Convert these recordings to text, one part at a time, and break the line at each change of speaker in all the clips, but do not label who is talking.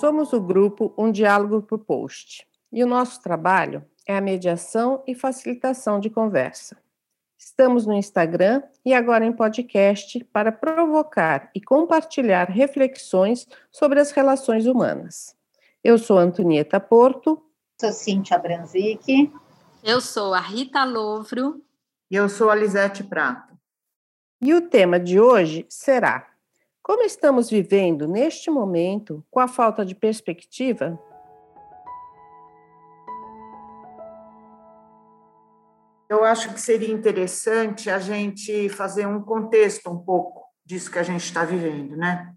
Somos o grupo Um Diálogo por Post e o nosso trabalho é a mediação e facilitação de conversa. Estamos no Instagram e agora em podcast para provocar e compartilhar reflexões sobre as relações humanas. Eu sou Antonieta Porto.
Sou Cíntia Branzic.
Eu sou a Rita Louvro.
E eu sou a Lisete Prato.
E o tema de hoje será como estamos vivendo neste momento com a falta de perspectiva?
Eu acho que seria interessante a gente fazer um contexto um pouco disso que a gente está vivendo, né?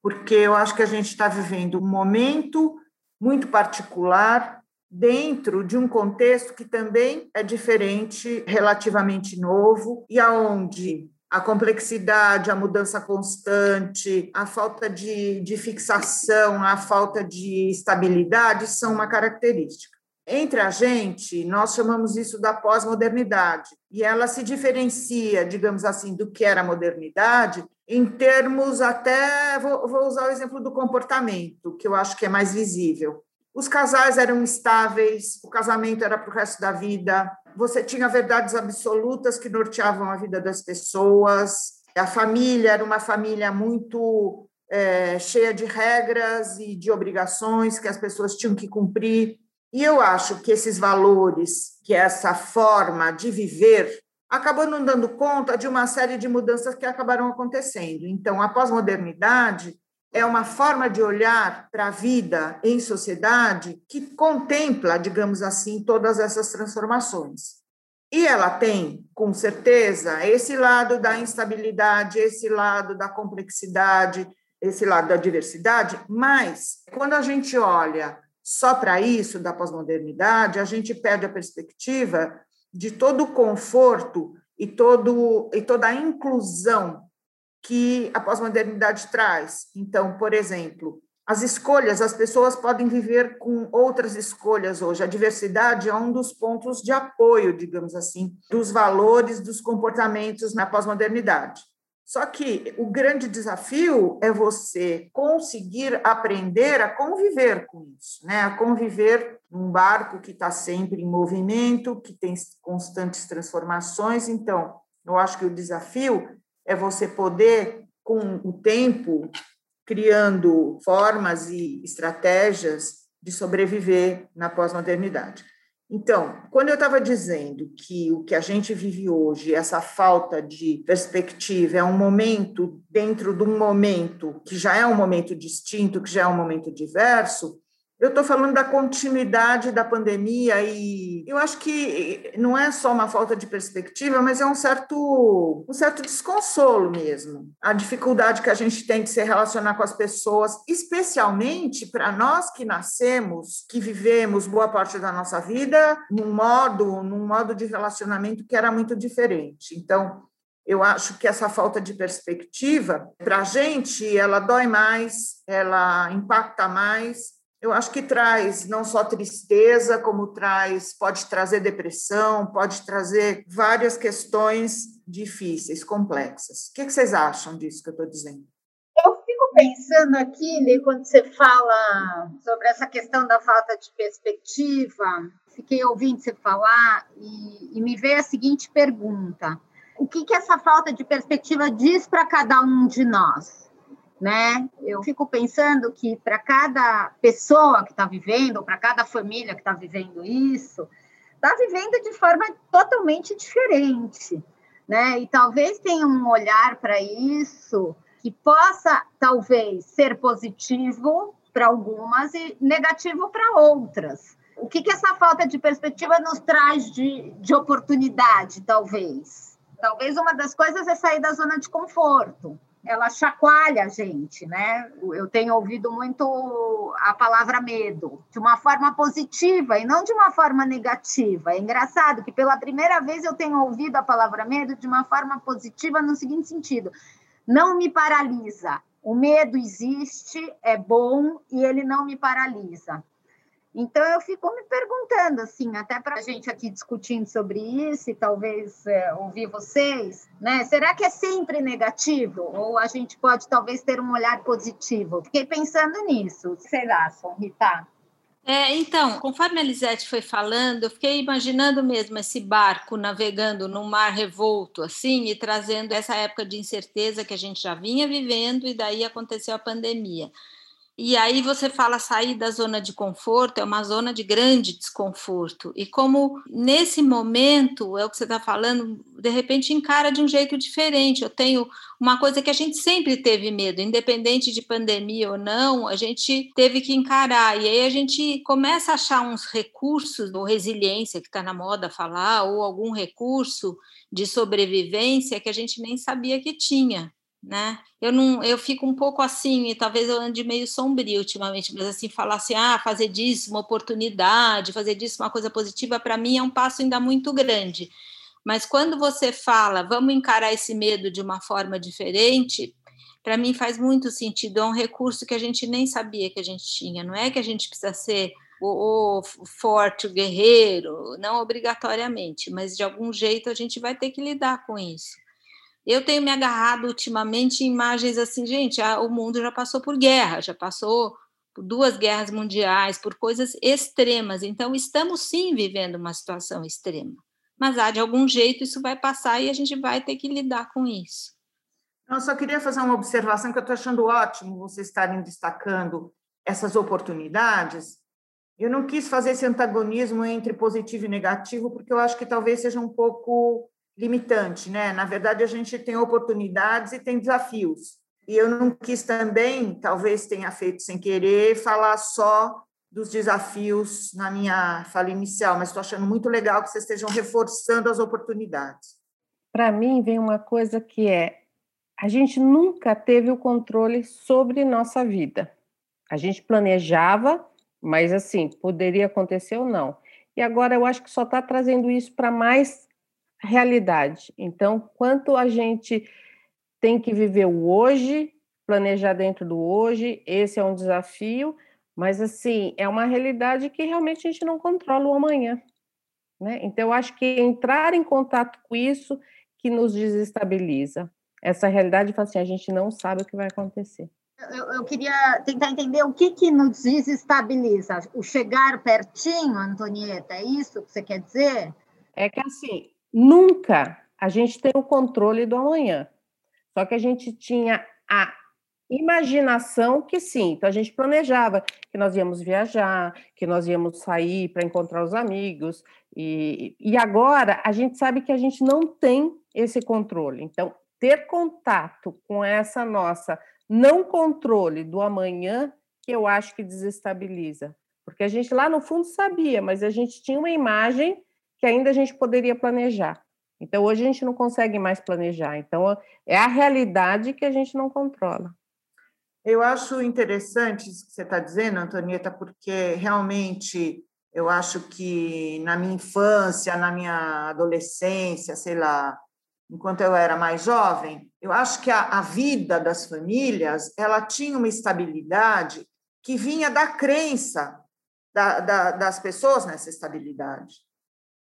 Porque eu acho que a gente está vivendo um momento muito particular dentro de um contexto que também é diferente, relativamente novo, e aonde a complexidade, a mudança constante, a falta de, de fixação, a falta de estabilidade são uma característica. Entre a gente, nós chamamos isso da pós-modernidade, e ela se diferencia, digamos assim, do que era a modernidade, em termos até, vou, vou usar o exemplo do comportamento, que eu acho que é mais visível. Os casais eram estáveis, o casamento era para o resto da vida, você tinha verdades absolutas que norteavam a vida das pessoas, a família era uma família muito é, cheia de regras e de obrigações que as pessoas tinham que cumprir. E eu acho que esses valores, que essa forma de viver, acabou não dando conta de uma série de mudanças que acabaram acontecendo. Então, a pós-modernidade é uma forma de olhar para a vida em sociedade que contempla, digamos assim, todas essas transformações. E ela tem, com certeza, esse lado da instabilidade, esse lado da complexidade, esse lado da diversidade, mas quando a gente olha só para isso da pós-modernidade, a gente perde a perspectiva de todo o conforto e, todo, e toda a inclusão que a pós-modernidade traz. Então, por exemplo, as escolhas, as pessoas podem viver com outras escolhas hoje. A diversidade é um dos pontos de apoio, digamos assim, dos valores, dos comportamentos na pós-modernidade. Só que o grande desafio é você conseguir aprender a conviver com isso, né? A conviver num barco que está sempre em movimento, que tem constantes transformações. Então, eu acho que o desafio é você poder, com o tempo, criando formas e estratégias de sobreviver na pós-modernidade. Então, quando eu estava dizendo que o que a gente vive hoje, essa falta de perspectiva, é um momento dentro de um momento que já é um momento distinto, que já é um momento diverso, eu estou falando da continuidade da pandemia e eu acho que não é só uma falta de perspectiva, mas é um certo, um certo desconsolo mesmo. A dificuldade que a gente tem de se relacionar com as pessoas, especialmente para nós que nascemos, que vivemos boa parte da nossa vida num modo, num modo de relacionamento que era muito diferente. Então, eu acho que essa falta de perspectiva, para a gente, ela dói mais, ela impacta mais, eu acho que traz não só tristeza, como traz, pode trazer depressão, pode trazer várias questões difíceis, complexas. O que, vocês acham disso que eu estou dizendo?
Eu fico pensando aqui, Lê, quando você fala sobre essa questão da falta de perspectiva, fiquei ouvindo você falar e, e me veio a seguinte pergunta: o que, que essa falta de perspectiva diz para cada um de nós? Né? Eu fico pensando que para cada pessoa que está vivendo, ou para cada família que está vivendo isso, está vivendo de forma totalmente diferente, né? E talvez tenha um olhar para isso que possa, talvez, ser positivo para algumas e negativo para outras. O que, que essa falta de perspectiva nos traz de, de oportunidade, talvez? Talvez uma das coisas é sair da zona de conforto ela chacoalha a gente, né? Eu tenho ouvido muito a palavra medo, de uma forma positiva e não de uma forma negativa. É engraçado que pela primeira vez eu tenho ouvido a palavra medo de uma forma positiva no seguinte sentido: não me paralisa. O medo existe, é bom e ele não me paralisa. Então eu fico me perguntando, assim, até para a gente aqui discutindo sobre isso e talvez é, ouvir vocês, né? Será que é sempre negativo ou a gente pode talvez ter um olhar positivo? Fiquei pensando nisso. Vocês acham, Rita?
É, então, conforme a Lisete foi falando, eu fiquei imaginando mesmo esse barco navegando num mar revolto, assim, e trazendo essa época de incerteza que a gente já vinha vivendo, e daí aconteceu a pandemia. E aí você fala sair da zona de conforto, é uma zona de grande desconforto. E como nesse momento, é o que você está falando, de repente encara de um jeito diferente. Eu tenho uma coisa que a gente sempre teve medo, independente de pandemia ou não, a gente teve que encarar. E aí a gente começa a achar uns recursos, ou resiliência, que está na moda falar, ou algum recurso de sobrevivência que a gente nem sabia que tinha né? Eu não, eu fico um pouco assim, e talvez eu ande meio sombrio ultimamente, mas assim falar assim, ah, fazer disso uma oportunidade, fazer disso uma coisa positiva, para mim é um passo ainda muito grande. Mas quando você fala, vamos encarar esse medo de uma forma diferente, para mim faz muito sentido. É um recurso que a gente nem sabia que a gente tinha. Não é que a gente precisa ser o, o forte, o guerreiro, não obrigatoriamente, mas de algum jeito a gente vai ter que lidar com isso. Eu tenho me agarrado ultimamente em imagens assim, gente, a, o mundo já passou por guerra, já passou por duas guerras mundiais, por coisas extremas. Então, estamos sim vivendo uma situação extrema. Mas há de algum jeito isso vai passar e a gente vai ter que lidar com isso.
Eu só queria fazer uma observação que eu estou achando ótimo vocês estarem destacando essas oportunidades. Eu não quis fazer esse antagonismo entre positivo e negativo, porque eu acho que talvez seja um pouco limitante, né? Na verdade, a gente tem oportunidades e tem desafios. E eu não quis também, talvez tenha feito sem querer, falar só dos desafios na minha fala inicial, mas estou achando muito legal que vocês estejam reforçando as oportunidades.
Para mim, vem uma coisa que é: a gente nunca teve o controle sobre nossa vida. A gente planejava, mas assim, poderia acontecer ou não. E agora eu acho que só está trazendo isso para mais realidade. Então, quanto a gente tem que viver o hoje, planejar dentro do hoje, esse é um desafio, mas assim, é uma realidade que realmente a gente não controla o amanhã. Né? Então, eu acho que entrar em contato com isso que nos desestabiliza. Essa realidade, assim, a gente não sabe o que vai acontecer.
Eu, eu, queria tentar entender o que, que nos desestabiliza. O chegar pertinho, Antonieta, é isso que você quer dizer?
É que assim, Nunca a gente tem o controle do amanhã. Só que a gente tinha a imaginação que sim, então a gente planejava que nós íamos viajar, que nós íamos sair para encontrar os amigos, e, e agora a gente sabe que a gente não tem esse controle. Então, ter contato com essa nossa não controle do amanhã, que eu acho que desestabiliza. Porque a gente lá no fundo sabia, mas a gente tinha uma imagem que ainda a gente poderia planejar. Então, hoje a gente não consegue mais planejar. Então, é a realidade que a gente não controla.
Eu acho interessante isso que você está dizendo, Antonieta, porque realmente eu acho que na minha infância, na minha adolescência, sei lá, enquanto eu era mais jovem, eu acho que a, a vida das famílias ela tinha uma estabilidade que vinha da crença da, da, das pessoas nessa estabilidade.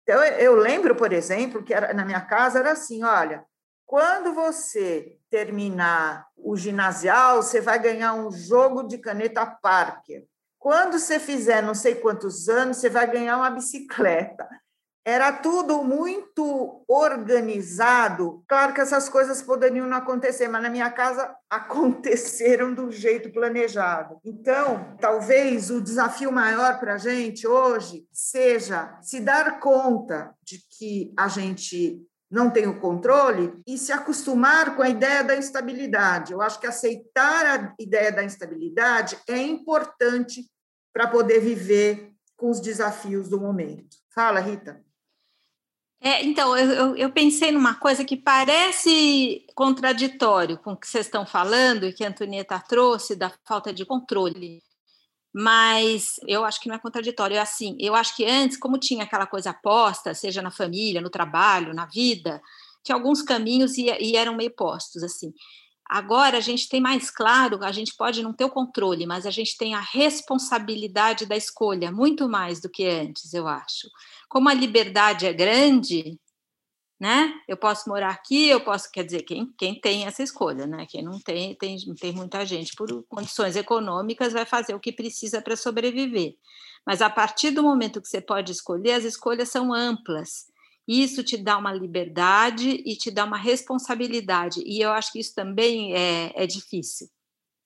Então, eu lembro, por exemplo, que era, na minha casa era assim: olha, quando você terminar o ginasial, você vai ganhar um jogo de caneta Parker. Quando você fizer não sei quantos anos, você vai ganhar uma bicicleta. Era tudo muito organizado. Claro que essas coisas poderiam não acontecer, mas na minha casa aconteceram do jeito planejado. Então, talvez o desafio maior para a gente hoje seja se dar conta de que a gente não tem o controle e se acostumar com a ideia da instabilidade. Eu acho que aceitar a ideia da instabilidade é importante para poder viver com os desafios do momento. Fala, Rita.
É, então, eu, eu, pensei numa coisa que parece contraditório com o que vocês estão falando e que a Antonieta trouxe da falta de controle. Mas eu acho que não é contraditório. É assim, eu acho que antes, como tinha aquela coisa aposta, seja na família, no trabalho, na vida, tinha alguns caminhos e eram meio postos, assim. Agora a gente tem mais claro, a gente pode não ter o controle, mas a gente tem a responsabilidade da escolha, muito mais do que antes, eu acho. Como a liberdade é grande, né? Eu posso morar aqui, eu posso, quer dizer, quem, quem tem essa escolha, né? Quem não tem, tem, tem muita gente por condições econômicas vai fazer o que precisa para sobreviver. Mas a partir do momento que você pode escolher, as escolhas são amplas. Isso te dá uma liberdade e te dá uma responsabilidade. E eu acho que isso também é, é difícil.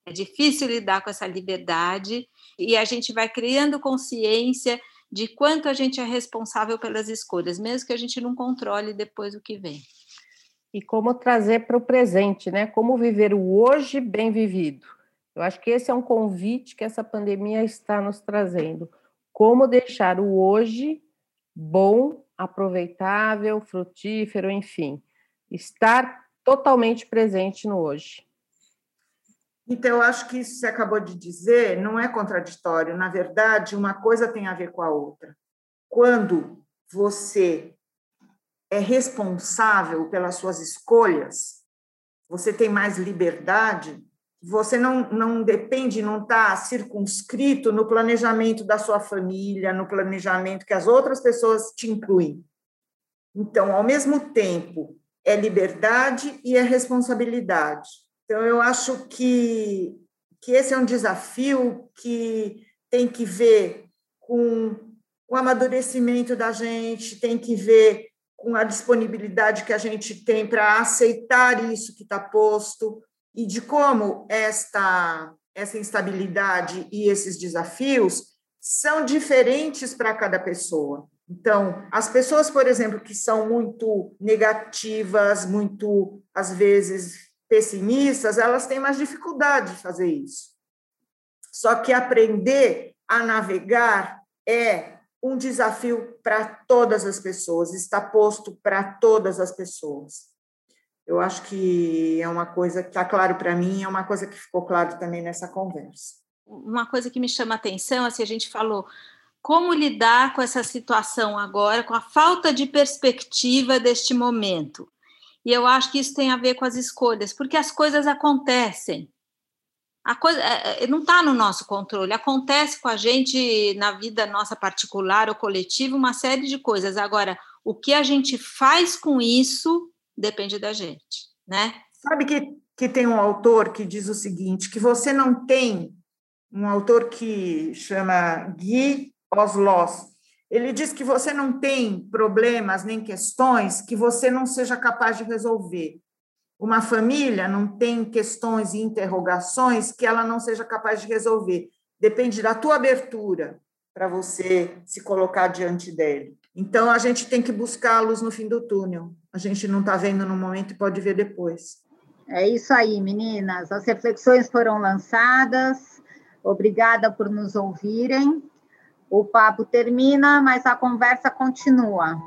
É difícil lidar com essa liberdade e a gente vai criando consciência de quanto a gente é responsável pelas escolhas, mesmo que a gente não controle depois o que vem.
E como trazer para o presente, né? Como viver o hoje bem vivido. Eu acho que esse é um convite que essa pandemia está nos trazendo. Como deixar o hoje bom aproveitável, frutífero, enfim, estar totalmente presente no hoje.
Então, eu acho que isso que você acabou de dizer não é contraditório. Na verdade, uma coisa tem a ver com a outra. Quando você é responsável pelas suas escolhas, você tem mais liberdade você não, não depende, não está circunscrito no planejamento da sua família, no planejamento que as outras pessoas te incluem. Então, ao mesmo tempo, é liberdade e é responsabilidade. Então, eu acho que, que esse é um desafio que tem que ver com o amadurecimento da gente, tem que ver com a disponibilidade que a gente tem para aceitar isso que está posto, e de como esta, essa instabilidade e esses desafios são diferentes para cada pessoa. Então, as pessoas, por exemplo, que são muito negativas, muito, às vezes, pessimistas, elas têm mais dificuldade de fazer isso. Só que aprender a navegar é um desafio para todas as pessoas, está posto para todas as pessoas. Eu acho que é uma coisa que está claro para mim, é uma coisa que ficou claro também nessa conversa.
Uma coisa que me chama a atenção, assim, a gente falou como lidar com essa situação agora, com a falta de perspectiva deste momento. E eu acho que isso tem a ver com as escolhas, porque as coisas acontecem. A coisa é, é, não está no nosso controle, acontece com a gente na vida nossa particular ou coletiva uma série de coisas. Agora, o que a gente faz com isso depende da gente, né?
Sabe que, que tem um autor que diz o seguinte, que você não tem, um autor que chama Guy Oslos, ele diz que você não tem problemas nem questões que você não seja capaz de resolver. Uma família não tem questões e interrogações que ela não seja capaz de resolver. Depende da tua abertura para você se colocar diante dele. Então, a gente tem que buscar a luz no fim do túnel. A gente não está vendo no momento e pode ver depois.
É isso aí, meninas. As reflexões foram lançadas. Obrigada por nos ouvirem. O papo termina, mas a conversa continua.